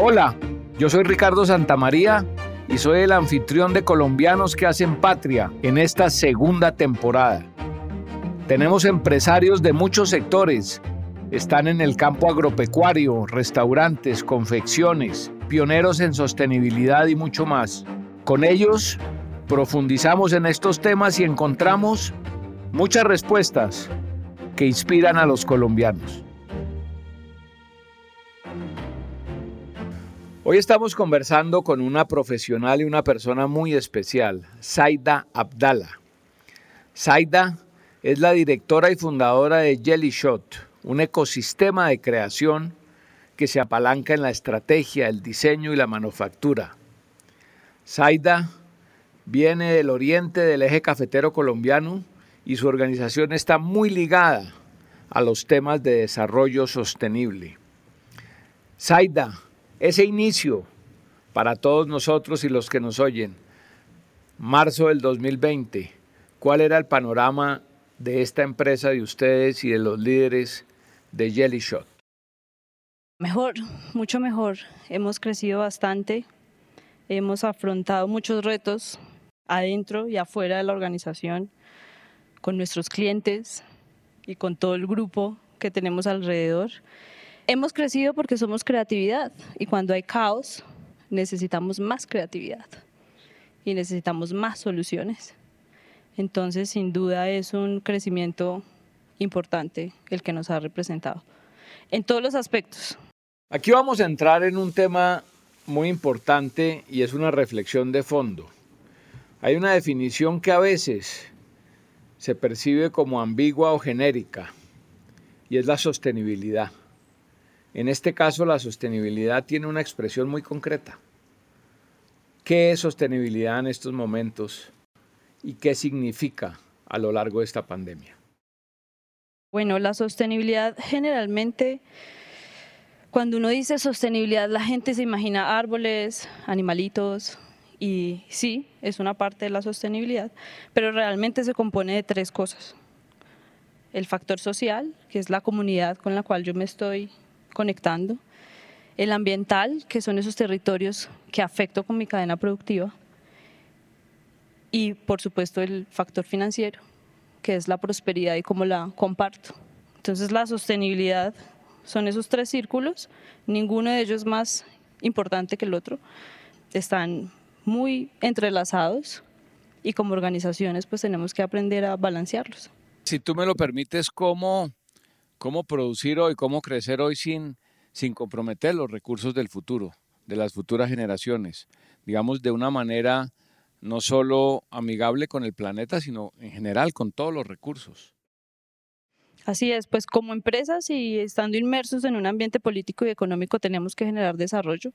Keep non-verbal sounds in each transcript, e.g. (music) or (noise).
Hola, yo soy Ricardo Santamaría y soy el anfitrión de Colombianos que hacen patria en esta segunda temporada. Tenemos empresarios de muchos sectores. Están en el campo agropecuario, restaurantes, confecciones, pioneros en sostenibilidad y mucho más. Con ellos profundizamos en estos temas y encontramos muchas respuestas que inspiran a los colombianos. Hoy estamos conversando con una profesional y una persona muy especial, Zaida Abdala. Zaida es la directora y fundadora de Jelly Shot, un ecosistema de creación que se apalanca en la estrategia, el diseño y la manufactura. Zaida viene del oriente del eje cafetero colombiano y su organización está muy ligada a los temas de desarrollo sostenible. Zaida, ese inicio para todos nosotros y los que nos oyen, marzo del 2020, ¿cuál era el panorama de esta empresa de ustedes y de los líderes de Jelly Shot? Mejor, mucho mejor. Hemos crecido bastante, hemos afrontado muchos retos adentro y afuera de la organización, con nuestros clientes y con todo el grupo que tenemos alrededor. Hemos crecido porque somos creatividad y cuando hay caos necesitamos más creatividad y necesitamos más soluciones. Entonces, sin duda es un crecimiento importante el que nos ha representado en todos los aspectos. Aquí vamos a entrar en un tema muy importante y es una reflexión de fondo. Hay una definición que a veces se percibe como ambigua o genérica y es la sostenibilidad. En este caso, la sostenibilidad tiene una expresión muy concreta. ¿Qué es sostenibilidad en estos momentos y qué significa a lo largo de esta pandemia? Bueno, la sostenibilidad generalmente, cuando uno dice sostenibilidad, la gente se imagina árboles, animalitos, y sí, es una parte de la sostenibilidad, pero realmente se compone de tres cosas. El factor social, que es la comunidad con la cual yo me estoy conectando, el ambiental, que son esos territorios que afecto con mi cadena productiva, y por supuesto el factor financiero, que es la prosperidad y cómo la comparto. Entonces la sostenibilidad son esos tres círculos, ninguno de ellos más importante que el otro, están muy entrelazados. Y como organizaciones pues tenemos que aprender a balancearlos. Si tú me lo permites, ¿cómo cómo producir hoy, cómo crecer hoy sin, sin comprometer los recursos del futuro, de las futuras generaciones, digamos de una manera no solo amigable con el planeta, sino en general con todos los recursos. Así es, pues como empresas y estando inmersos en un ambiente político y económico tenemos que generar desarrollo.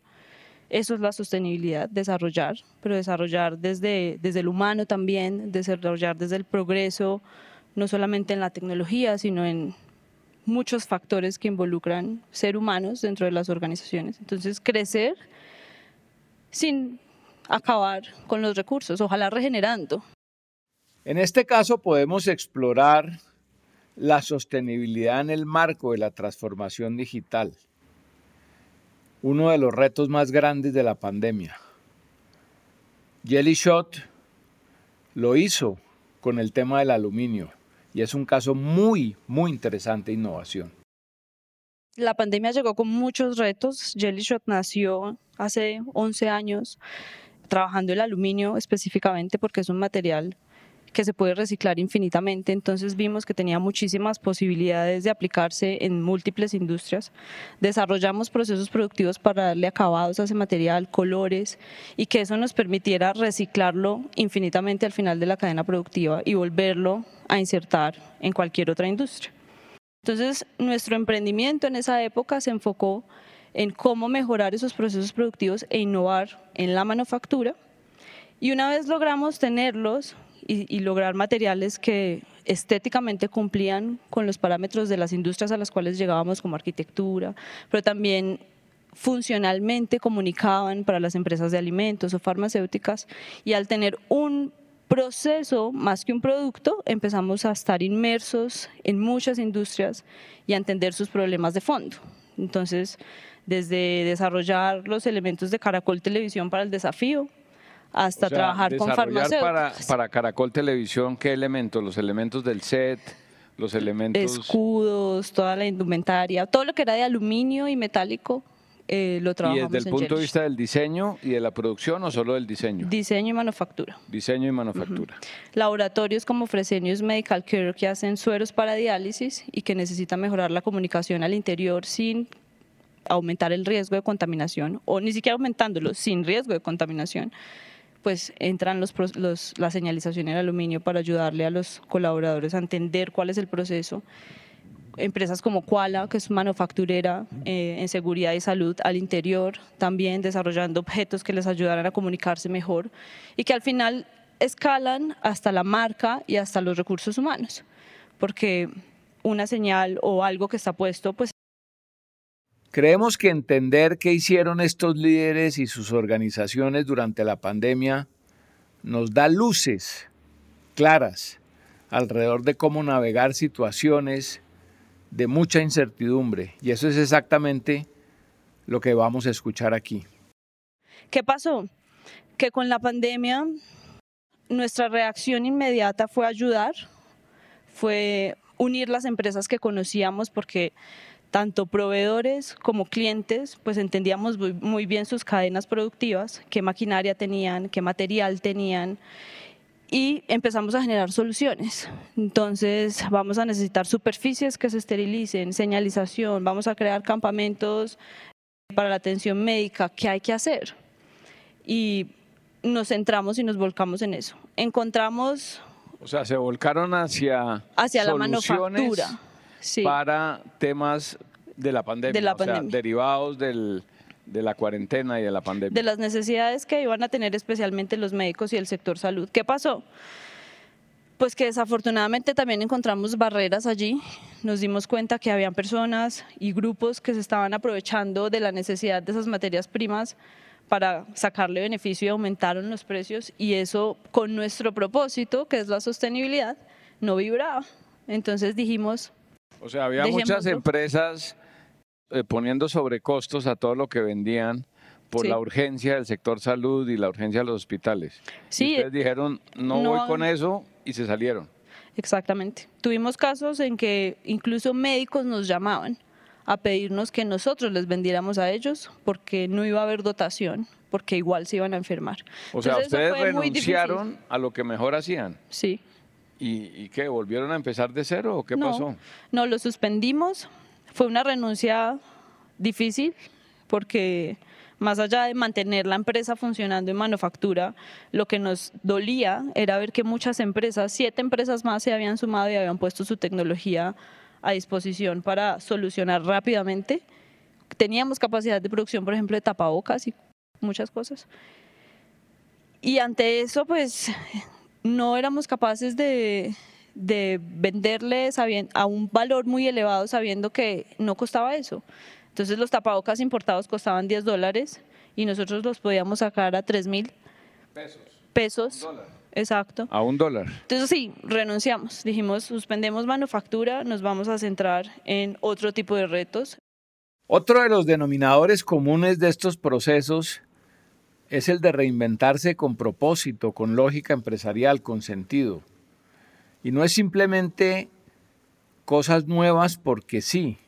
Eso es la sostenibilidad, desarrollar, pero desarrollar desde, desde el humano también, desarrollar desde el progreso, no solamente en la tecnología, sino en, muchos factores que involucran ser humanos dentro de las organizaciones. Entonces, crecer sin acabar con los recursos, ojalá regenerando. En este caso podemos explorar la sostenibilidad en el marco de la transformación digital, uno de los retos más grandes de la pandemia. Jelly Shot lo hizo con el tema del aluminio y es un caso muy, muy interesante de innovación. La pandemia llegó con muchos retos. Jellyshot nació hace 11 años trabajando el aluminio específicamente porque es un material que se puede reciclar infinitamente, entonces vimos que tenía muchísimas posibilidades de aplicarse en múltiples industrias. Desarrollamos procesos productivos para darle acabados a ese material, colores, y que eso nos permitiera reciclarlo infinitamente al final de la cadena productiva y volverlo a insertar en cualquier otra industria. Entonces, nuestro emprendimiento en esa época se enfocó en cómo mejorar esos procesos productivos e innovar en la manufactura. Y una vez logramos tenerlos, y, lograr materiales que estéticamente cumplían con los parámetros de las industrias a las cuales llegábamos como arquitectura, pero también funcionalmente comunicaban para las empresas de alimentos o farmacéuticas y al tener un proceso más que un producto empezamos a estar inmersos en muchas industrias y a entender sus problemas de fondo. Entonces desde desarrollar los elementos de Caracol Televisión para el desafío, hasta trabajar con farmacéuticos. Para, para Caracol Televisión, ¿qué elementos? Los elementos del set, los elementos... Escudos, toda la indumentaria, todo lo que era de aluminio y metálico, eh, lo trabajamos ¿Y desde el punto de vista del diseño y de la producción o solo del diseño? Diseño y manufactura. Diseño y manufactura. Laboratorios como Fresenius Medical Care que hacen sueros para diálisis y que necesitan mejorar la comunicación al interior sin aumentar el riesgo de contaminación o ni siquiera aumentándolo, sin riesgo de contaminación pues entran los, la señalización en aluminio para ayudarle a los colaboradores a entender cuál es el proceso. Empresas como Kuala, que es manufacturera eh, en seguridad y salud al interior, también desarrollando objetos que les ayudaran a comunicarse mejor y que al final escalan hasta la marca y hasta los recursos humanos, porque una señal o algo que está puesto, pues... Creemos que entender qué hicieron estos líderes y sus organizaciones durante la pandemia nos da luces claras alrededor de cómo navegar situaciones de mucha incertidumbre y eso es exactamente lo que vamos a escuchar aquí. ¿Qué pasó? Que con la pandemia nuestra reacción inmediata fue ayudar, fue unir las empresas que conocíamos porque tanto proveedores como clientes, pues entendíamos muy bien sus cadenas productivas, qué maquinaria tenían, qué material tenían y empezamos a generar soluciones. Entonces vamos a necesitar superficies que se esterilicen, señalización, vamos a crear campamentos para la atención médica, ¿qué hay que hacer? Y nos centramos y nos volcamos en eso. Encontramos... O sea, se volcaron hacia, hacia la manufactura para temas de la pandemia, de la pandemia. derivados del, de la cuarentena y de la pandemia. De las necesidades que iban a tener especialmente los médicos y el sector salud. ¿Qué pasó? Pues que desafortunadamente también encontramos barreras allí. Nos dimos cuenta que habían personas y grupos que se estaban aprovechando de la necesidad de esas materias primas para sacarle beneficio y aumentaron los precios y eso con nuestro propósito, que es la sostenibilidad, no vibraba. Entonces dijimos... O sea, había muchas empresas eh, poniendo sobrecostos a todo lo que vendían por la urgencia del sector salud y la urgencia de los hospitales. Sí, ustedes dijeron, no, no, voy con eso y se salieron. Exactamente. Tuvimos casos en que incluso médicos nos llamaban a pedirnos que nosotros les vendiéramos a ellos porque no iba a haber dotación, porque igual se iban a enfermar. O sea, ustedes renunciaron a lo que mejor hacían. Sí. ¿Y, ¿Y, qué? ¿Volvieron a empezar de cero o qué pasó? No, lo suspendimos, fue una renuncia difícil porque más allá de mantener la empresa funcionando en manufactura, lo que nos dolía era ver que muchas empresas, siete empresas más se habían sumado y habían puesto su tecnología a disposición para solucionar rápidamente. Teníamos capacidad de producción, por ejemplo, de tapabocas y muchas cosas. Y ante eso, pues no éramos capaces de, de venderles a un valor muy elevado sabiendo que no costaba eso. Entonces los tapabocas importados costaban 10 dólares y nosotros los podíamos sacar a 3 mil pesos. pesos. Exacto. A un dólar. Entonces sí, renunciamos. Dijimos, suspendemos manufactura, nos vamos a centrar en otro tipo de retos. Otro de los denominadores comunes de estos procesos es el de reinventarse con propósito, con lógica empresarial, con sentido. Y no es simplemente cosas nuevas porque sí,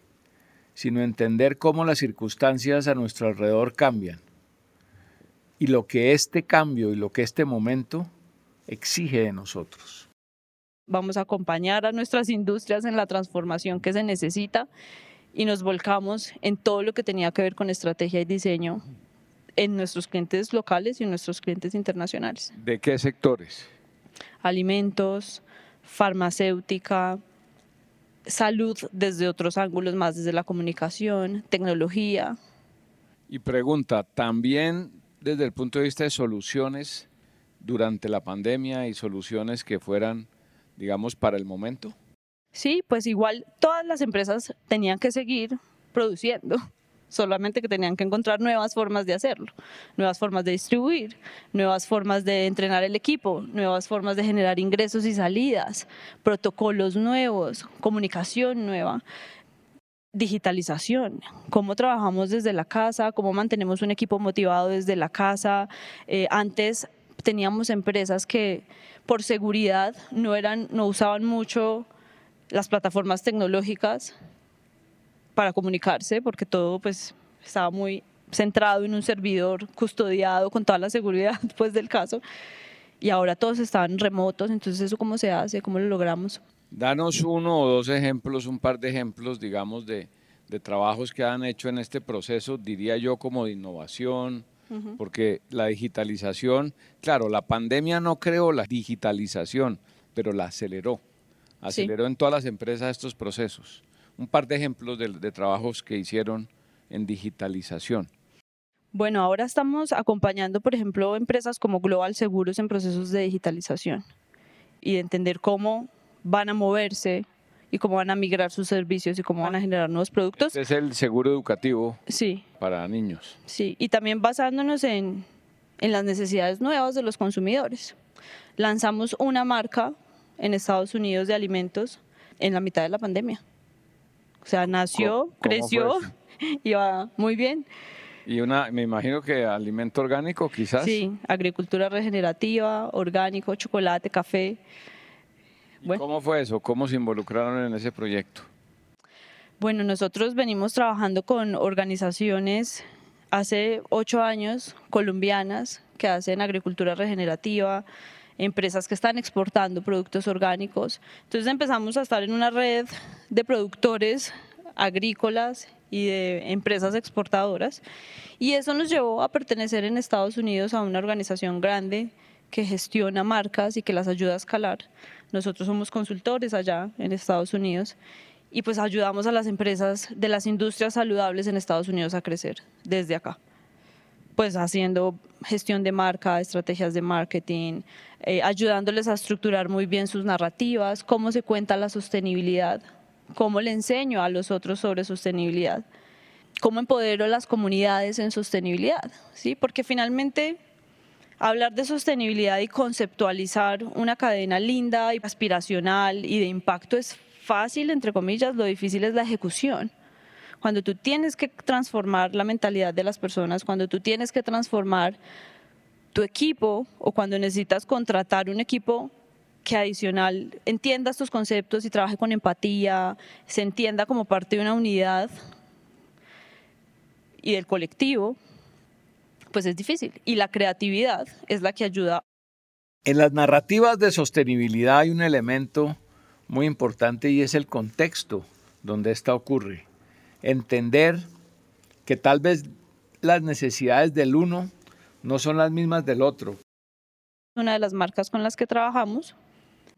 sino entender cómo las circunstancias a nuestro alrededor cambian y lo que este cambio y lo que este momento exige de nosotros. Vamos a acompañar a nuestras industrias en la transformación que se necesita y nos volcamos en todo lo que tenía que ver con estrategia y diseño en nuestros clientes locales y en nuestros clientes internacionales. ¿De qué sectores? Alimentos, farmacéutica, salud desde otros ángulos más, desde la comunicación, tecnología. Y pregunta, también desde el punto de vista de soluciones durante la pandemia y soluciones que fueran, digamos, para el momento. Sí, pues igual todas las empresas tenían que seguir produciendo solamente que tenían que encontrar nuevas formas de hacerlo, nuevas formas de distribuir, nuevas formas de entrenar el equipo, nuevas formas de generar ingresos y salidas, protocolos nuevos, comunicación nueva. digitalización, cómo trabajamos desde la casa, cómo mantenemos un equipo motivado desde la casa. Eh, antes teníamos empresas que por seguridad no, eran, no usaban mucho las plataformas tecnológicas para comunicarse, porque todo pues, estaba muy centrado en un servidor custodiado con toda la seguridad (laughs) pues, del caso. Y ahora todos estaban remotos, entonces eso cómo se hace, cómo lo logramos. Danos uno o dos ejemplos, un par de ejemplos, digamos, de, de trabajos que han hecho en este proceso, diría yo, como de innovación, porque la digitalización, claro, la pandemia no creó la digitalización, pero la aceleró, aceleró en todas las empresas estos procesos. Un par de ejemplos de, de trabajos que hicieron en digitalización. Bueno, ahora estamos acompañando, por ejemplo, empresas como Global Seguros en procesos de digitalización y de entender cómo van a moverse y cómo van a migrar sus servicios y cómo van a generar nuevos productos. Este es el seguro educativo sí. para niños. Sí, y también basándonos en, en las necesidades nuevas de los consumidores. Lanzamos una marca en Estados Unidos de alimentos en la mitad de la pandemia. O sea, nació, creció (laughs) y va muy bien. Y una, me imagino que alimento orgánico quizás. Sí, agricultura regenerativa, orgánico, chocolate, café. ¿Cómo fue eso? ¿Cómo se involucraron en ese proyecto? Bueno, nosotros venimos trabajando con organizaciones hace ocho años colombianas que hacen agricultura regenerativa, empresas que están exportando productos orgánicos. Entonces empezamos a estar en una red de productores agrícolas y de empresas exportadoras y eso nos llevó a pertenecer en Estados Unidos a una organización grande que gestiona marcas y que las ayuda a escalar. Nosotros somos consultores allá en Estados Unidos y pues ayudamos a las empresas de las industrias saludables en Estados Unidos a crecer desde acá. Pues haciendo gestión de marca, estrategias de marketing, eh, ayudándoles a estructurar muy bien sus narrativas, cómo se cuenta la sostenibilidad, cómo le enseño a los otros sobre sostenibilidad, cómo empodero a las comunidades en sostenibilidad, ¿sí? Porque finalmente Hablar de sostenibilidad y conceptualizar una cadena linda y aspiracional y de impacto es fácil, entre comillas, lo difícil es la ejecución. Cuando tú tienes que transformar la mentalidad de las personas, cuando tú tienes que transformar tu equipo o cuando necesitas contratar un equipo que adicional entienda estos conceptos y trabaje con empatía, se entienda como parte de una unidad y del colectivo, pues es difícil. Y la creatividad es la que ayuda. En las narrativas de sostenibilidad hay un elemento muy importante y es el contexto donde esta ocurre. Entender que tal vez las necesidades del uno no son las mismas del otro. Una de las marcas con las que trabajamos,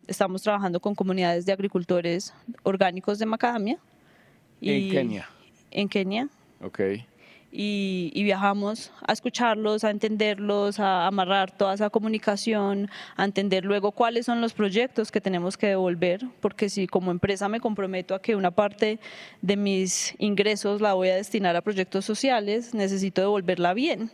estamos trabajando con comunidades de agricultores orgánicos de macadamia. en Kenia. En Kenia. Ok y, viajamos a escucharlos, a entenderlos, a amarrar toda esa comunicación, a entender luego cuáles son los proyectos que tenemos que devolver, porque si como empresa me comprometo a que una parte de mis ingresos la voy a destinar a proyectos sociales, necesito devolverla bien.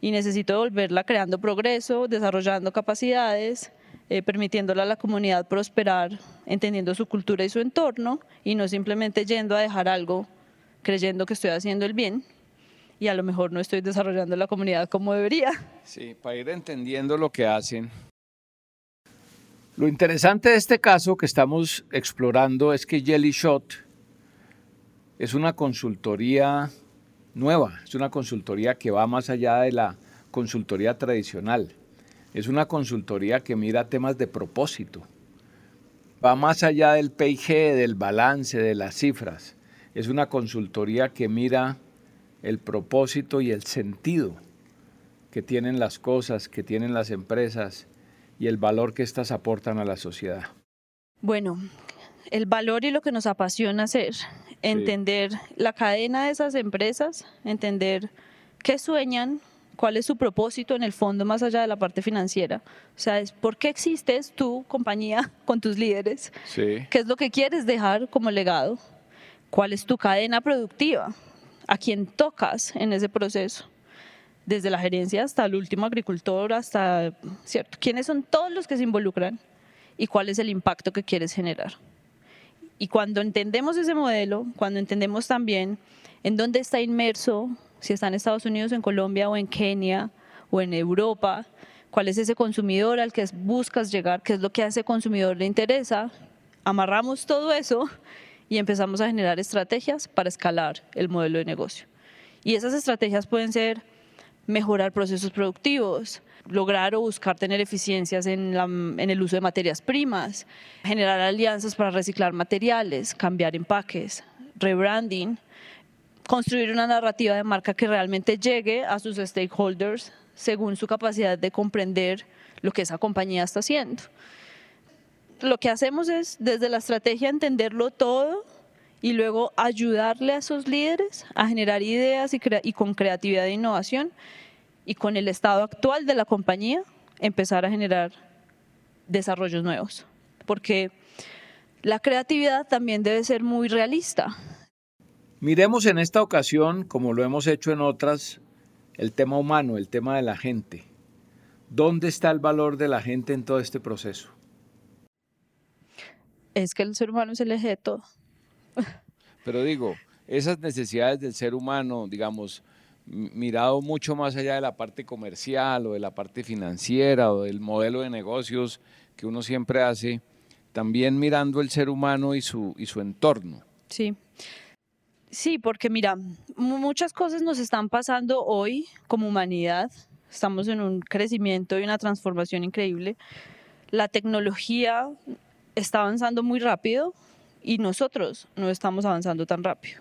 Y necesito devolverla creando progreso, desarrollando capacidades, eh, permitiéndole a la comunidad prosperar, entendiendo su cultura y su entorno y no simplemente yendo a dejar algo creyendo que estoy haciendo el bien y a lo mejor no estoy desarrollando la comunidad como debería. Sí, para ir entendiendo lo que hacen. Lo interesante de este caso que estamos explorando es que Jelly Shot es una consultoría nueva, es una consultoría que va más allá de la consultoría tradicional. Es una consultoría que mira temas de propósito. Va más allá del PIG, del balance, de las cifras. Es una consultoría que mira el propósito y el sentido que tienen las cosas, que tienen las empresas y el valor que éstas aportan a la sociedad. Bueno, el valor y lo que nos apasiona hacer, entender la cadena de esas empresas, entender qué sueñan, cuál es su propósito en el fondo más allá de la parte financiera. O sea, es por qué existes tú, compañía, (laughs) con tus líderes, qué es lo que quieres dejar como legado, cuál es tu cadena productiva, a quién tocas en ese proceso, desde la gerencia hasta el último agricultor, hasta, ¿cierto? ¿Quiénes son todos los que se involucran y cuál es el impacto que quieres generar? Y cuando entendemos ese modelo, cuando entendemos también en dónde está inmerso, si está en Estados Unidos, en Colombia o en Kenia o en Europa, cuál es ese consumidor al que buscas llegar, qué es lo que a ese consumidor le interesa, amarramos todo eso y empezamos a generar estrategias para escalar el modelo de negocio. Y esas estrategias pueden ser mejorar procesos productivos, lograr o buscar tener eficiencias en, en, el uso de materias primas, generar alianzas para reciclar materiales, cambiar empaques, rebranding, construir una narrativa de marca que realmente llegue a sus stakeholders según su capacidad de comprender lo que esa compañía está haciendo. Lo que hacemos es desde la estrategia entenderlo todo y luego ayudarle a esos líderes a generar ideas y, y con creatividad e innovación y con el estado actual de la compañía empezar a generar desarrollos nuevos. Porque la creatividad también debe ser muy realista. Miremos en esta ocasión, como lo hemos hecho en otras, el tema humano, el tema de la gente. ¿Dónde está el valor de la gente en todo este proceso? Es que el ser humano es el eje de todo. Pero digo, esas necesidades del ser humano, digamos, mirado mucho más allá de la parte comercial o de la parte financiera o del modelo de negocios que uno siempre hace, también mirando el ser humano y su, y su entorno. Sí. Sí, porque mira, muchas cosas nos están pasando hoy como humanidad. Estamos en un crecimiento y una transformación increíble. La tecnología está avanzando muy rápido y nosotros no estamos avanzando tan rápido.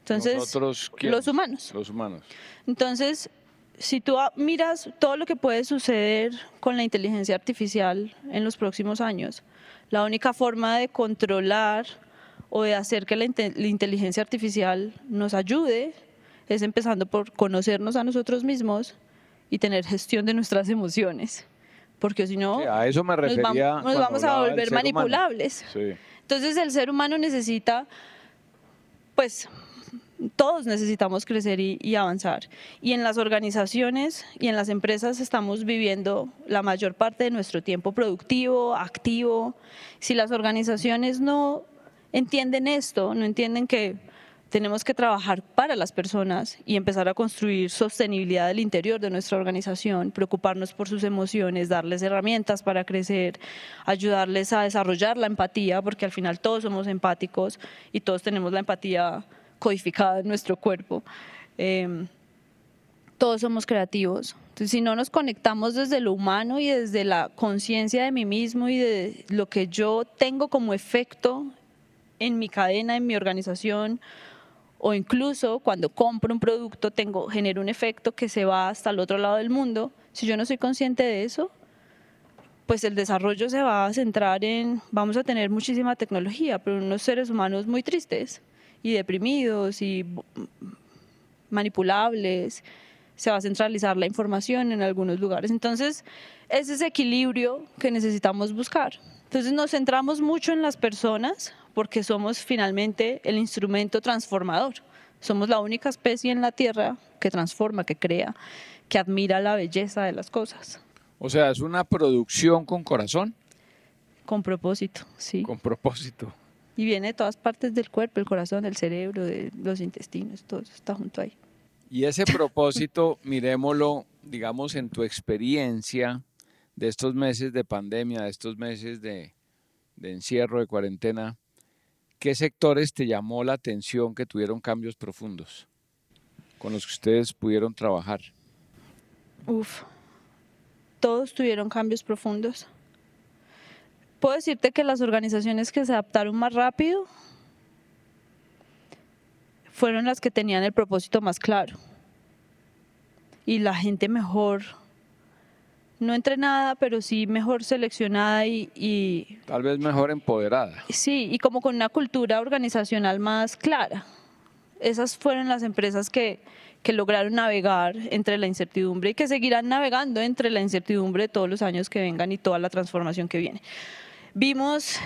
Entonces, los humanos. Los humanos. Entonces, si tú miras todo lo que puede suceder con la inteligencia artificial en los próximos años, la única forma de controlar o de hacer que la, inteligencia artificial nos ayude es empezando por conocernos a nosotros mismos y tener gestión de nuestras emociones. Porque si no, a eso me refería nos, vamos, a volver manipulables. Entonces el ser humano necesita, pues, todos necesitamos crecer y, avanzar. Y en las organizaciones y en las empresas estamos viviendo la mayor parte de nuestro tiempo productivo, activo. Si las organizaciones no entienden esto, no entienden que tenemos que trabajar para las personas y empezar a construir sostenibilidad del interior de nuestra organización, preocuparnos por sus emociones, darles herramientas para crecer, ayudarles a desarrollar la empatía, porque al final todos somos empáticos y todos tenemos la empatía codificada en nuestro cuerpo. Em, todos somos creativos. Entonces, si no nos conectamos desde lo humano y desde la conciencia de mí mismo y de lo que yo tengo como efecto en mi cadena, en mi organización, o incluso cuando compro un producto, tengo, genero un efecto que se va hasta el otro lado del mundo. Si yo no soy consciente de eso, pues el desarrollo se va a centrar en, vamos a tener muchísima tecnología, pero unos seres humanos muy tristes y deprimidos y manipulables, se va a centralizar la información en algunos lugares. Entonces, es ese equilibrio que necesitamos buscar. Entonces, nos centramos mucho en las personas porque somos finalmente el instrumento transformador. Somos la única especie en la Tierra que transforma, que crea, que admira la belleza de las cosas. O sea, es una producción con corazón. Con propósito, sí. Con propósito. Y viene de todas partes del cuerpo, el corazón, el cerebro, de los intestinos, todo eso está junto ahí. Y ese (laughs) propósito, miremoslo, digamos, en tu experiencia de estos meses de pandemia, de estos meses de, de encierro, de cuarentena, ¿qué sectores te llamó la atención que tuvieron cambios profundos con los que ustedes pudieron trabajar? Uf, todos tuvieron cambios profundos puedo decirte que las organizaciones que se adaptaron más rápido fueron las que tenían el propósito más claro. Y la gente mejor, no entrenada, pero sí mejor seleccionada y, Tal vez mejor empoderada. Sí, y como con una cultura organizacional más clara. Esas fueron las empresas que, que lograron navegar entre la incertidumbre y que seguirán navegando entre la incertidumbre todos los años que vengan y toda la transformación que viene. Vimos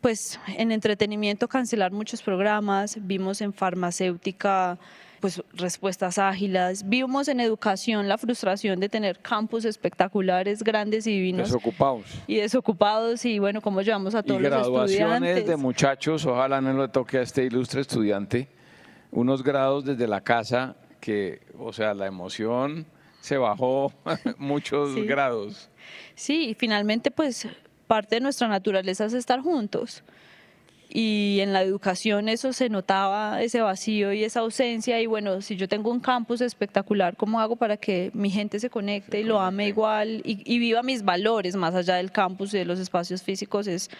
pues en entretenimiento cancelar muchos programas, vimos en farmacéutica pues respuestas ágiles. Vimos en educación la frustración de tener campus espectaculares, grandes y divinos. Desocupados. Y desocupados y bueno, cómo llevamos a todos y los graduaciones de muchachos, ojalá no le toque a este ilustre estudiante, unos grados desde la casa que, o sea, la emoción se bajó (laughs) muchos grados. Sí, y finalmente pues parte de nuestra naturaleza es estar juntos y en la educación eso se notaba, ese vacío y esa ausencia y bueno, si yo tengo un campus espectacular, ¿cómo hago para que mi gente se conecte y lo ame igual y, viva mis valores más allá del campus y de los espacios físicos? Es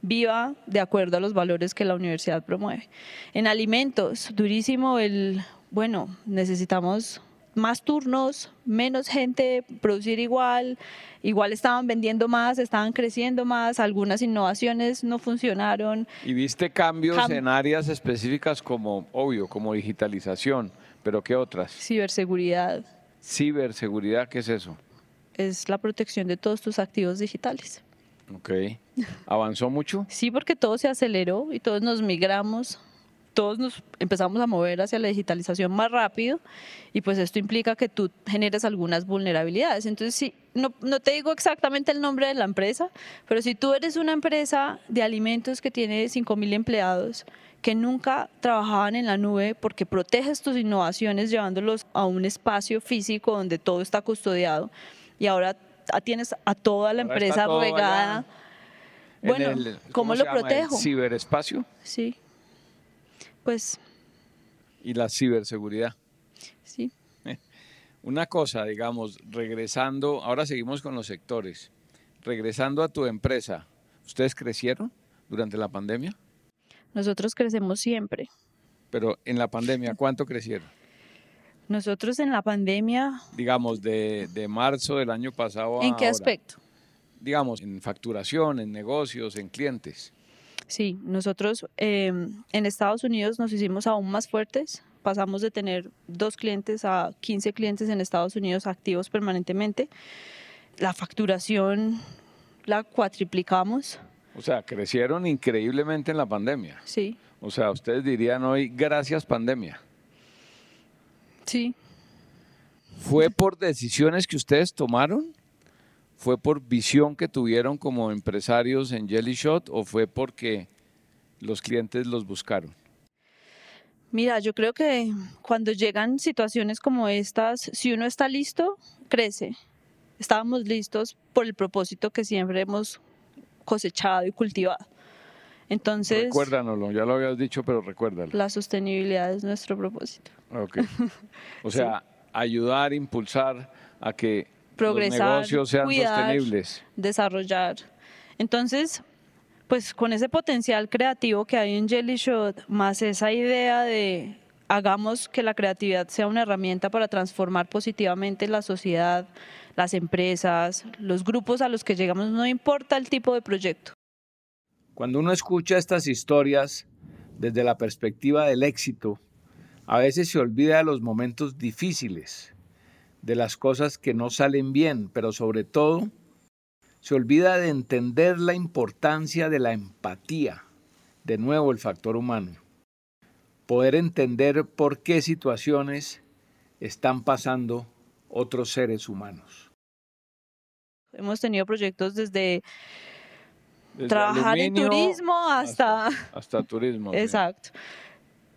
viva de acuerdo a los valores que la universidad promueve. En alimentos, durísimo el, bueno, necesitamos más turnos, menos gente, producir igual, igual estaban vendiendo más, estaban creciendo más, algunas innovaciones no funcionaron. ¿Y viste cambios en áreas específicas como, obvio, como digitalización, pero qué otras? Ciberseguridad. Ciberseguridad, ¿qué es eso? Es la protección de todos tus activos digitales. Ok. ¿Avanzó mucho? Sí, porque todo se aceleró y todos nos migramos todos nos empezamos a mover hacia la digitalización más rápido y pues esto implica que tú generes algunas vulnerabilidades. Entonces, sí, no, no te digo exactamente el nombre de la empresa, pero si tú eres una empresa de alimentos que tiene 5.000 empleados, que nunca trabajaban en la nube porque proteges tus innovaciones llevándolos a un espacio físico donde todo está custodiado y ahora tienes a toda la empresa regada. Bueno, ¿cómo, lo protejo? ciberespacio. Sí. Pues, y la ciberseguridad. Sí. Una cosa, digamos, regresando, ahora seguimos con los sectores. Regresando a tu empresa, ¿ustedes crecieron durante la pandemia? Nosotros crecemos siempre. Pero en la pandemia, ¿cuánto crecieron? Nosotros en la pandemia... Digamos, de, marzo del año pasado a ¿En qué aspecto? Digamos, en facturación, en negocios, en clientes. Sí, nosotros em, en Estados Unidos nos hicimos aún más fuertes. Pasamos de tener dos clientes a 15 clientes en Estados Unidos activos permanentemente. La facturación la cuatriplicamos. O sea, crecieron increíblemente en la pandemia. Sí. O sea, ustedes dirían hoy, gracias pandemia. Sí. ¿Fue por decisiones que ustedes tomaron? ¿Fue por visión que tuvieron como empresarios en Jelly Shot o fue porque los clientes los buscaron? Mira, yo creo que cuando llegan situaciones como estas, si uno está listo, crece. Estábamos listos por el propósito que siempre hemos cosechado y cultivado. Entonces. Recuérdanoslo, ya lo habías dicho, pero recuérdalo. La sostenibilidad es nuestro propósito. Ok. O sea, (laughs) ayudar, impulsar a que progresar, cuidar, desarrollar. Entonces, pues con ese potencial creativo que hay en Jelly Shot, más esa idea de hagamos que la creatividad sea una herramienta para transformar positivamente la sociedad, las empresas, los grupos a los que llegamos, no importa el tipo de proyecto. Cuando uno escucha estas historias desde la perspectiva del éxito, a veces se olvida de los momentos difíciles de las cosas que no salen bien, pero sobre todo se olvida de entender la importancia de la empatía, de nuevo el factor humano. Poder entender por qué situaciones están pasando otros seres humanos. Hemos tenido proyectos desde, trabajar en turismo hasta... Hasta, turismo. Exacto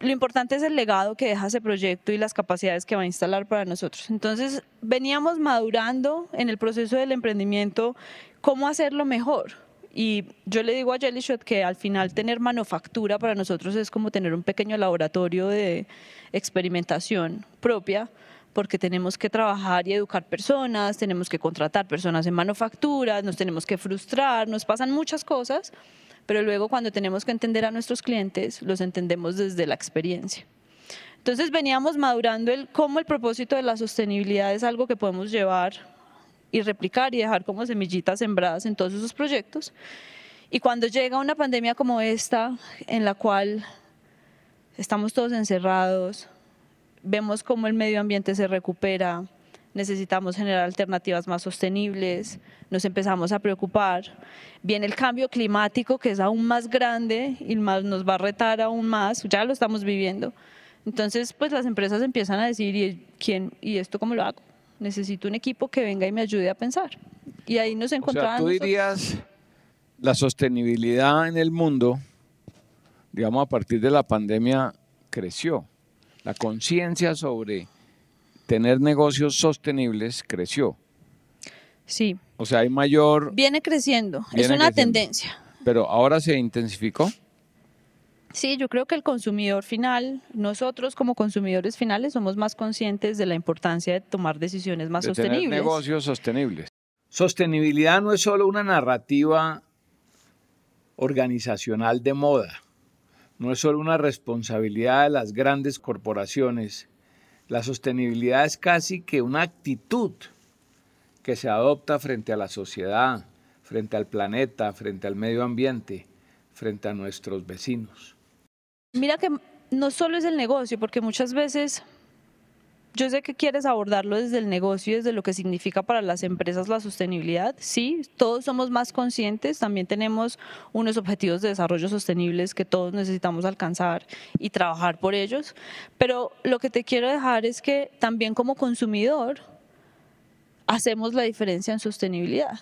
lo importante es el legado que deja ese proyecto y las capacidades que va a instalar para nosotros. Entonces, veníamos madurando en el proceso del emprendimiento cómo hacerlo mejor. Y yo le digo a Jellyshot que al final tener manufactura para nosotros es como tener un pequeño laboratorio de experimentación propia, porque tenemos que trabajar y educar personas, tenemos que contratar personas en manufactura, nos tenemos que frustrar, nos pasan muchas cosas pero luego cuando tenemos que entender a nuestros clientes, los entendemos desde la experiencia. Entonces veníamos madurando el cómo el propósito de la sostenibilidad es algo que podemos llevar y replicar y dejar como semillitas sembradas en todos esos proyectos. Y cuando llega una pandemia como esta, en la cual estamos todos encerrados, vemos cómo el medio ambiente se recupera, necesitamos generar alternativas más sostenibles, nos empezamos a preocupar. Viene el cambio climático que es aún más grande y más, nos va a retar aún más, ya lo estamos viviendo. Entonces, pues las empresas empiezan a decir, ¿y, quién, ¿y esto cómo lo hago? Necesito un equipo que venga y me ayude a pensar. Y ahí nos encontramos. tú dirías, la sostenibilidad en el mundo, digamos, a partir de la pandemia creció. La conciencia sobre tener negocios sostenibles creció. Sí. O sea, hay mayor... Viene creciendo, es una tendencia. Pero ahora se intensificó. Sí, yo creo que el consumidor final, nosotros como consumidores finales somos más conscientes de la importancia de tomar decisiones más de sostenibles. Tener negocios sostenibles. Sostenibilidad no es solo una narrativa organizacional de moda, no es solo una responsabilidad de las grandes corporaciones. La sostenibilidad es casi que una actitud que se adopta frente a la sociedad, frente al planeta, frente al medio ambiente, frente a nuestros vecinos. Mira que no solo es el negocio, porque muchas veces yo sé que quieres abordarlo desde el negocio y desde lo que significa para las empresas la sostenibilidad. Sí, todos somos más conscientes, también tenemos unos objetivos de desarrollo sostenibles que todos necesitamos alcanzar y trabajar por ellos, pero lo que te quiero dejar es que también como consumidor hacemos la diferencia en sostenibilidad.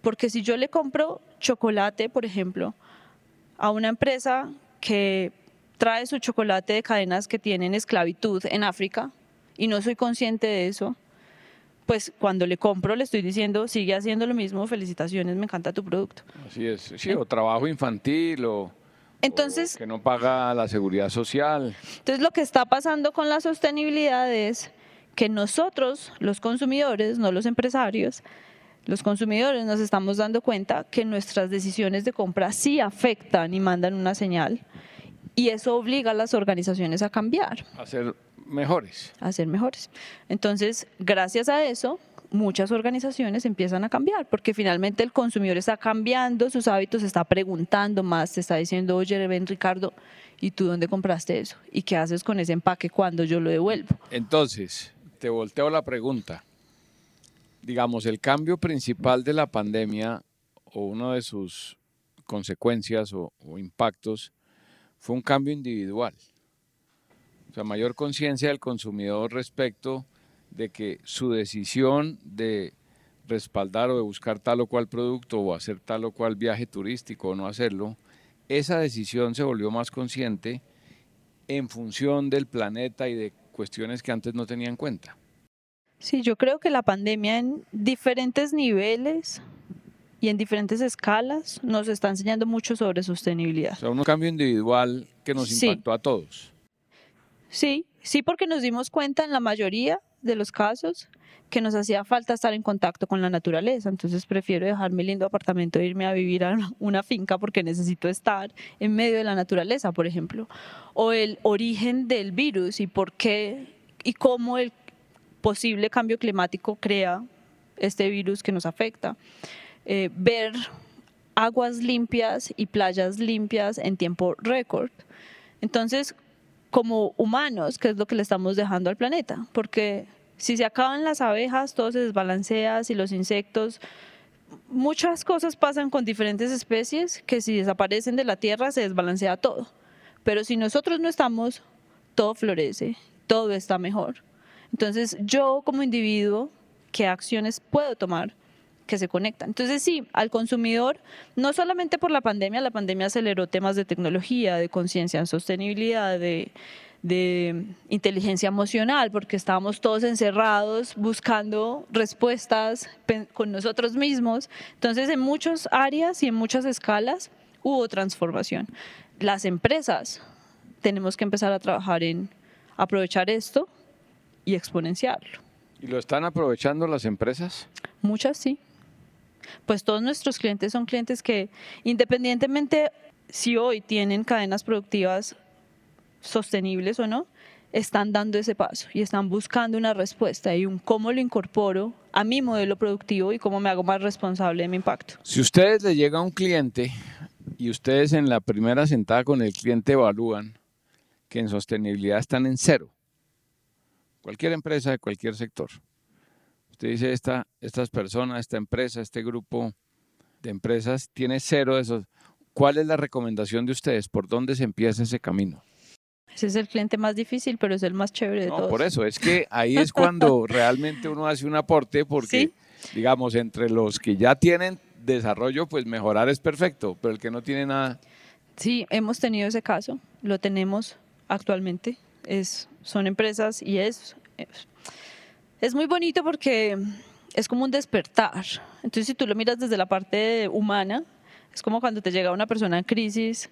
Porque si yo le compro chocolate, por ejemplo, a una empresa que trae su chocolate de cadenas que tienen esclavitud en África y no soy consciente de eso, pues cuando le compro le estoy diciendo, sigue haciendo lo mismo, felicitaciones, me encanta tu producto. Así es, sí, o trabajo infantil o, entonces, que no paga la seguridad social. Entonces lo que está pasando con la sostenibilidad es que nosotros, los consumidores, no los empresarios, los consumidores nos estamos dando cuenta que nuestras decisiones de compra sí afectan y mandan una señal y eso obliga a las organizaciones a cambiar. A ser mejores. A ser mejores. Entonces, gracias a eso, muchas organizaciones empiezan a cambiar, porque finalmente el consumidor está cambiando sus hábitos, está preguntando más, te está diciendo, oye, ven Ricardo, ¿y tú dónde compraste eso? ¿Y qué haces con ese empaque cuando yo lo devuelvo? Entonces, te volteo la pregunta. Digamos, el cambio principal de la pandemia o una de sus consecuencias o, o impactos fue un cambio individual. O sea, mayor conciencia del consumidor respecto de que su decisión de respaldar o de buscar tal o cual producto o hacer tal o cual viaje turístico o no hacerlo, esa decisión se volvió más consciente en función del planeta y de cuestiones que antes no tenía en cuenta. Sí, yo creo que la pandemia en diferentes niveles y en diferentes escalas nos está enseñando mucho sobre sostenibilidad. O sea, un cambio individual que nos impactó a todos. Sí, sí, porque nos dimos cuenta en la mayoría de los casos que nos hacía falta estar en contacto con la naturaleza. Entonces prefiero dejar mi lindo apartamento e irme a vivir a (laughs) una finca porque necesito estar en medio de la naturaleza, por ejemplo. O el origen del virus y por qué y cómo el posible cambio climático crea este virus que nos afecta. Eh, ver aguas limpias y playas limpias en tiempo récord. Entonces, como humanos, ¿qué es lo que le estamos dejando al planeta? Porque si se acaban las abejas, todo se desbalancea, si los insectos, muchas cosas pasan con diferentes especies que si desaparecen de la Tierra se desbalancea todo. Pero si nosotros no estamos, todo florece, todo está mejor. Entonces, yo como individuo, ¿qué acciones puedo tomar que se conectan. Entonces sí, al consumidor, no solamente por la pandemia, la pandemia aceleró temas de tecnología, de conciencia en sostenibilidad, de, de inteligencia emocional, porque estábamos todos encerrados buscando respuestas con nosotros mismos. Entonces, en muchas áreas y en muchas escalas hubo transformación. Las empresas tenemos que empezar a trabajar en aprovechar esto y exponenciarlo. ¿Y lo están aprovechando las empresas? Muchas sí pues todos nuestros clientes son clientes que independientemente si hoy tienen cadenas productivas sostenibles o no, están dando ese paso y están buscando una respuesta y un cómo lo incorporo a mi modelo productivo y cómo me hago más responsable de mi impacto. Si ustedes le llega a un cliente y ustedes en la primera sentada con el cliente evalúan que en sostenibilidad están en cero, cualquier empresa de cualquier sector, Usted dice, esta, estas personas, esta empresa, este grupo de empresas tiene cero de esos. ¿Cuál es la recomendación de ustedes? ¿Por dónde se empieza ese camino? Ese es el cliente más difícil, pero es el más chévere de no, todos. Por eso, es que ahí es cuando (laughs) realmente uno hace un aporte porque, digamos, entre los que ya tienen desarrollo, pues mejorar es perfecto, pero el que no tiene nada. Sí, hemos tenido ese caso, lo tenemos actualmente. Es, son empresas y es, es, es muy bonito porque es como un despertar. Entonces, si tú lo miras desde la parte humana, es como cuando te llega una persona en crisis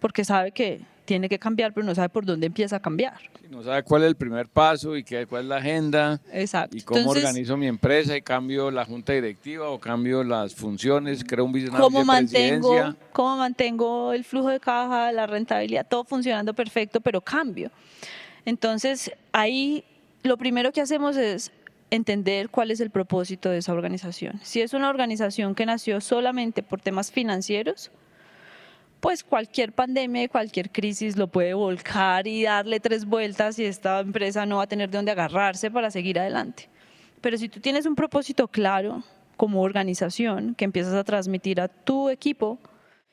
porque sabe que tiene que cambiar, pero no sabe por dónde empieza a cambiar. no sabe cuál es el primer paso y qué, cuál es la agenda. Exacto. Y cómo organizo mi empresa y cambio la junta directiva o cambio las funciones, creo un business ¿Cómo mantengo, ¿Cómo mantengo el flujo de caja, la rentabilidad, todo funcionando perfecto, pero cambio? Entonces, ahí lo primero que hacemos es entender cuál es el propósito de esa organización. Si es una organización que nació solamente por temas financieros, pues cualquier pandemia cualquier crisis lo puede volcar y darle tres vueltas y esta empresa no va a tener de dónde agarrarse para seguir adelante. Pero si tú tienes un propósito claro como organización que empiezas a transmitir a tu equipo.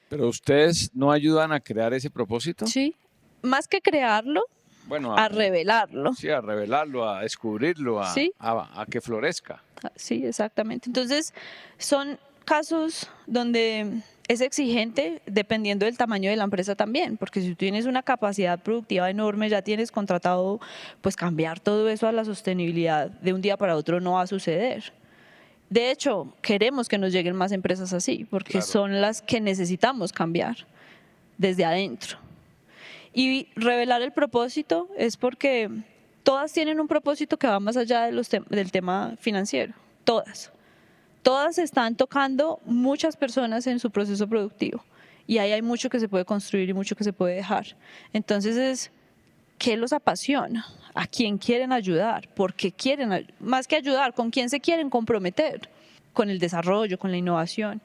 Pero ustedes no ayudan a crear ese propósito. Sí, más que crearlo, bueno, a, revelarlo. Sí, a revelarlo, a descubrirlo, a, a, que florezca. Ah, sí, exactamente. Entonces, son casos donde es exigente dependiendo del tamaño de la empresa también, porque si tú tienes una capacidad productiva enorme, ya tienes contratado, pues cambiar todo eso a la sostenibilidad de un día para otro no va a suceder. De hecho, queremos que nos lleguen más empresas así, porque son las que necesitamos cambiar desde adentro. Y revelar el propósito es porque todas tienen un propósito que va más allá de los del tema financiero, todas. Todas están tocando muchas personas en su proceso productivo y ahí hay mucho que se puede construir y mucho que se puede dejar. Entonces es, ¿qué los apasiona? ¿A quién quieren ayudar? ¿Por qué quieren, más que ayudar, con quién se quieren comprometer? Con el desarrollo, con la innovación.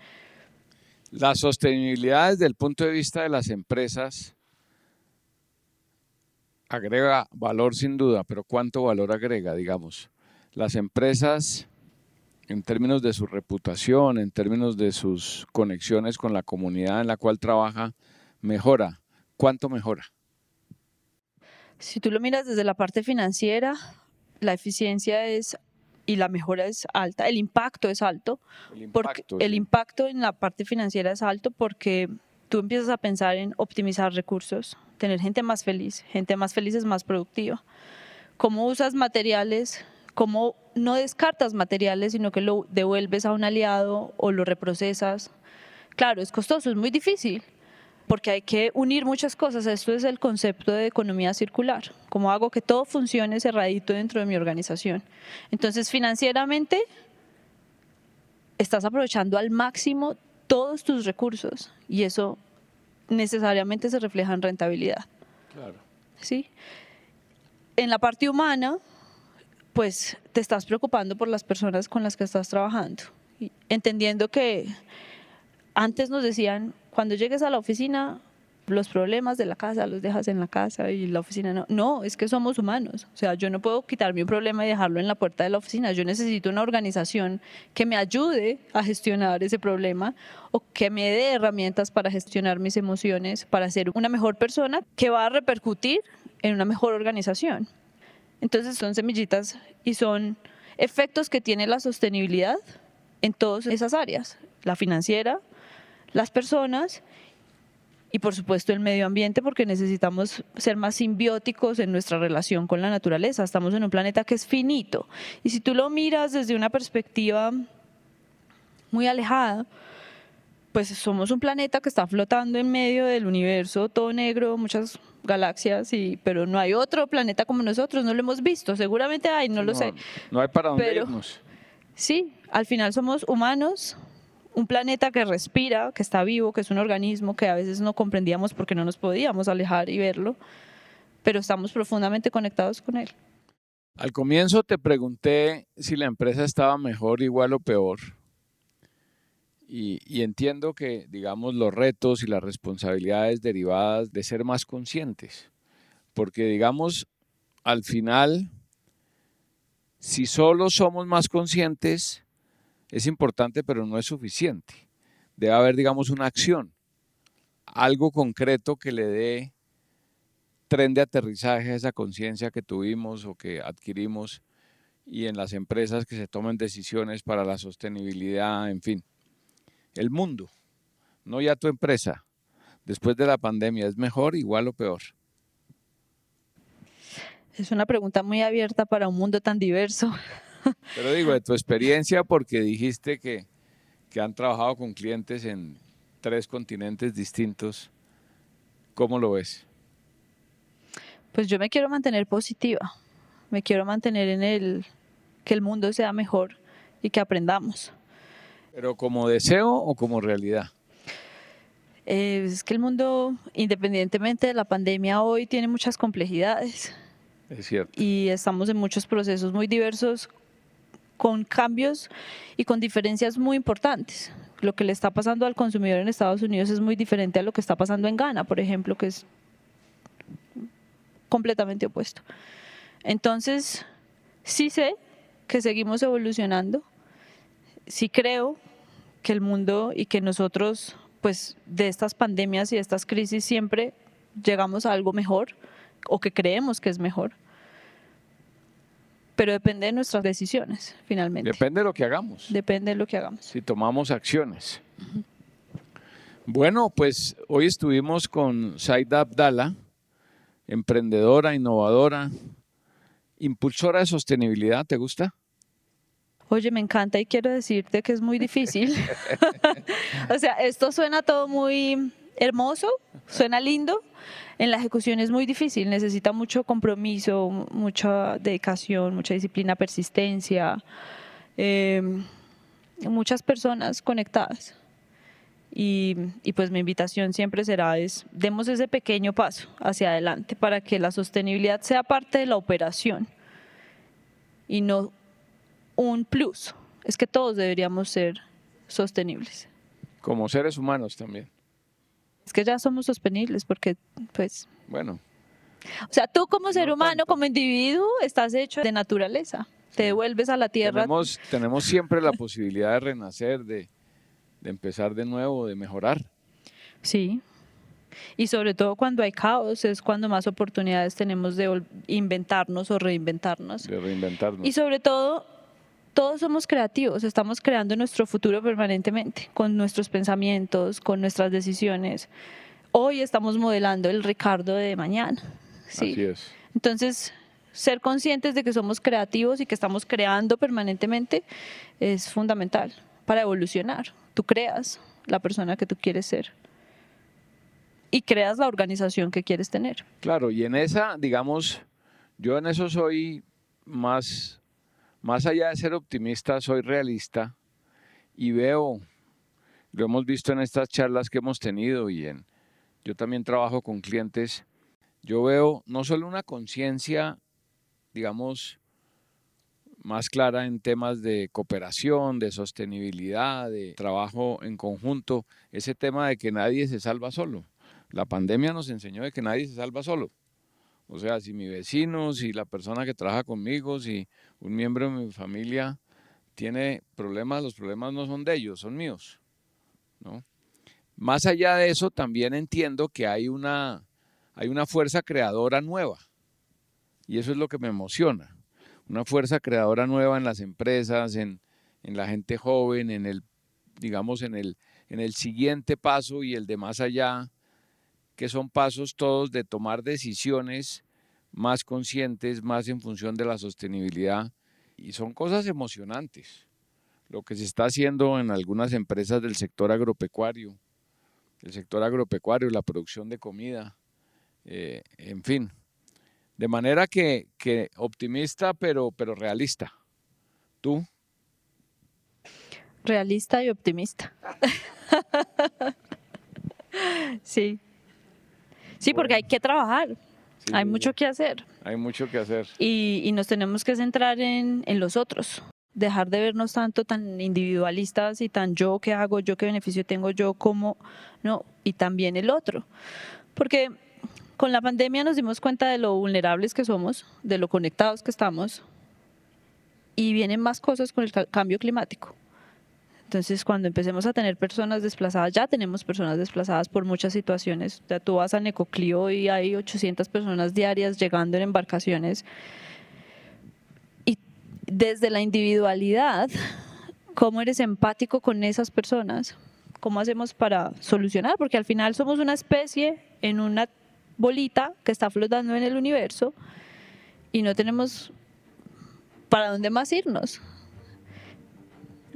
La sostenibilidad desde el punto de vista de las empresas agrega valor sin duda, pero ¿cuánto valor agrega, digamos? Las empresas, en términos de su reputación, en términos de sus conexiones con la comunidad en la cual trabaja, mejora. ¿Cuánto mejora? Si tú lo miras desde la parte financiera, la eficiencia es y la mejora es alta, el impacto es alto, el porque el impacto en la parte financiera es alto porque tú empiezas a pensar en optimizar recursos, tener gente más feliz, gente más feliz es más productiva. ¿Cómo usas materiales? ¿Cómo no descartas materiales, sino que lo devuelves a un aliado o lo reprocesas? Claro, es costoso, es muy difícil, porque hay que unir muchas cosas. Esto es el concepto de economía circular. ¿Cómo hago que todo funcione cerradito dentro de mi organización? Entonces, financieramente, estás aprovechando al máximo todos tus recursos y eso necesariamente se refleja en rentabilidad. Claro. ¿Sí? En la parte humana, pues te estás preocupando por las personas con las que estás trabajando, entendiendo que antes nos decían, cuando llegues a la oficina, los problemas de la casa los dejas en la casa y la oficina no. No, es que somos humanos. O sea, yo no puedo quitarme un problema y dejarlo en la puerta de la oficina. Yo necesito una organización que me ayude a gestionar ese problema o que me dé herramientas para gestionar mis emociones, para ser una mejor persona que va a repercutir en una mejor organización. Entonces son semillitas y son efectos que tiene la sostenibilidad en todas esas áreas, la financiera, las personas y por supuesto el medio ambiente porque necesitamos ser más simbióticos en nuestra relación con la naturaleza. Estamos en un planeta que es finito y si tú lo miras desde una perspectiva muy alejada, pues somos un planeta que está flotando en medio del universo, todo negro, muchas galaxias, y, pero no hay otro planeta como nosotros, no lo hemos visto, seguramente hay, no, lo sé. No hay para dónde irnos. Sí, al final somos humanos, un planeta que respira, que está vivo, que es un organismo que a veces no comprendíamos porque no nos podíamos alejar y verlo, pero estamos profundamente conectados con él. Al comienzo te pregunté si la empresa estaba mejor, igual o peor. Y, entiendo que, digamos, los retos y las responsabilidades derivadas de ser más conscientes. Porque, digamos, al final, si solo somos más conscientes, es importante, pero no es suficiente. Debe haber, digamos, una acción, algo concreto que le dé tren de aterrizaje, esa conciencia que tuvimos o que adquirimos y en las empresas que se tomen decisiones para la sostenibilidad, en fin. El mundo, no ya tu empresa, después de la pandemia, ¿es mejor, igual o peor? Es una pregunta muy abierta para un mundo tan diverso. Pero digo, de tu experiencia, porque dijiste que, que han trabajado con clientes en tres continentes distintos, ¿cómo lo ves? Pues yo me quiero mantener positiva, me quiero mantener en el que el mundo sea mejor y que aprendamos. ¿Pero como deseo o como realidad? Eh, es que el mundo, independientemente de la pandemia, hoy tiene muchas complejidades. Es cierto. Y estamos en muchos procesos muy diversos, con cambios y con diferencias muy importantes. Lo que le está pasando al consumidor en Estados Unidos es muy diferente a lo que está pasando en Ghana, por ejemplo, que es completamente opuesto. Entonces, sí sé que seguimos evolucionando, sí creo que el mundo y que nosotros, pues de estas pandemias y de estas crisis siempre llegamos a algo mejor o que creemos que es mejor. Pero depende de nuestras decisiones, finalmente. Depende de lo que hagamos. Depende de lo que hagamos. Si tomamos acciones. Bueno, pues hoy estuvimos con Saida Abdala, emprendedora, innovadora, impulsora de sostenibilidad. ¿Te gusta? Oye, me encanta y quiero decirte que es muy difícil. (laughs) o sea, esto suena todo muy hermoso, suena lindo. En la ejecución es muy difícil, necesita mucho compromiso, mucha dedicación, mucha disciplina, persistencia, em, muchas personas conectadas. Y, pues mi invitación siempre será es, demos ese pequeño paso hacia adelante para que la sostenibilidad sea parte de la operación y no un plus. Es que todos deberíamos ser sostenibles. Como seres humanos también. Es que ya somos sostenibles porque, pues... Bueno. O sea, tú como ser humano, como individuo, estás hecho de naturaleza. Te devuelves a la tierra. Tenemos, tenemos siempre la posibilidad de renacer, de, de empezar de nuevo, de mejorar. Sí. Y sobre todo cuando hay caos es cuando más oportunidades tenemos de inventarnos o reinventarnos. De reinventarnos. Y sobre todo, todos somos creativos, estamos creando nuestro futuro permanentemente, con nuestros pensamientos, con nuestras decisiones. Hoy estamos modelando el Ricardo de mañana. Sí. Así es. Entonces, ser conscientes de que somos creativos y que estamos creando permanentemente es fundamental para evolucionar tú creas la persona que tú quieres ser y creas la organización que quieres tener. Claro, y en esa, digamos, yo en eso soy más, más allá de ser optimista, soy realista y veo, lo hemos visto en estas charlas que hemos tenido y en, yo también trabajo con clientes, yo veo no solo una conciencia, digamos, más clara en temas de cooperación, de sostenibilidad, de trabajo en conjunto, ese tema de que nadie se salva solo. La pandemia nos enseñó de que nadie se salva solo. O sea, si mi vecino, si la persona que trabaja conmigo, si un miembro de mi familia tiene problemas, los problemas no son de ellos, son míos. ¿no? Más allá de eso, también entiendo que hay una, hay una fuerza creadora nueva. Y eso es lo que me emociona una fuerza creadora nueva en las empresas, en, la gente joven, en el, digamos, en el, en el siguiente paso y el de más allá, que son pasos todos de tomar decisiones más conscientes, más en función de la sostenibilidad. Y son cosas emocionantes. Lo que se está haciendo en algunas empresas del sector agropecuario, el sector agropecuario, la producción de comida, eh, en fin, de manera que, optimista, pero, pero realista. ¿Tú? Realista y optimista. (laughs) sí. Sí, porque hay que trabajar. hay mucho que hacer. Hay mucho que hacer. Y, nos tenemos que centrar en, en, los otros. Dejar de vernos tanto tan individualistas y tan yo qué hago, yo qué beneficio tengo yo como, no, y también el otro. Porque con la pandemia nos dimos cuenta de lo vulnerables que somos, de lo conectados que estamos, y vienen más cosas con el cambio climático. Entonces, cuando empecemos a tener personas desplazadas, ya tenemos personas desplazadas por muchas situaciones. Ya tú vas a Necoclío y hay 800 personas diarias llegando en embarcaciones. Y desde la individualidad, ¿cómo eres empático con esas personas? ¿Cómo hacemos para solucionar? Porque al final somos una especie en una bolita que está flotando en el universo y no tenemos para dónde más irnos.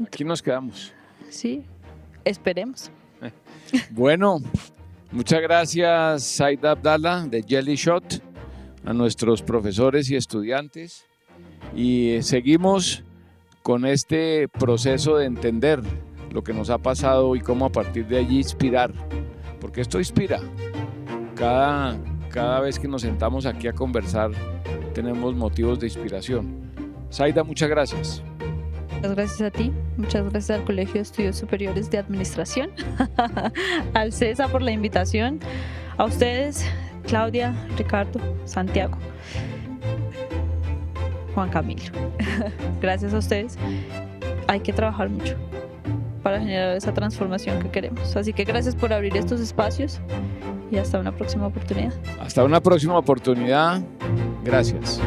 Aquí nos quedamos. Sí, esperemos. (laughs) Bueno, muchas gracias Saida Abdallah de Jelly Shot, a nuestros profesores y estudiantes. Y seguimos con este proceso de entender lo que nos ha pasado y cómo a partir de allí inspirar, porque esto inspira. Cada, cada vez que nos sentamos aquí a conversar tenemos motivos de inspiración. Saida, muchas gracias. Muchas gracias a ti, muchas gracias al Colegio de Estudios Superiores de Administración, (laughs) al CESA por la invitación, a ustedes, Claudia, Ricardo, Santiago, Juan Camilo. (laughs) Gracias a ustedes. Hay que trabajar mucho para generar esa transformación que queremos. Así que gracias por abrir estos espacios y hasta una próxima oportunidad. Hasta una próxima oportunidad. Gracias.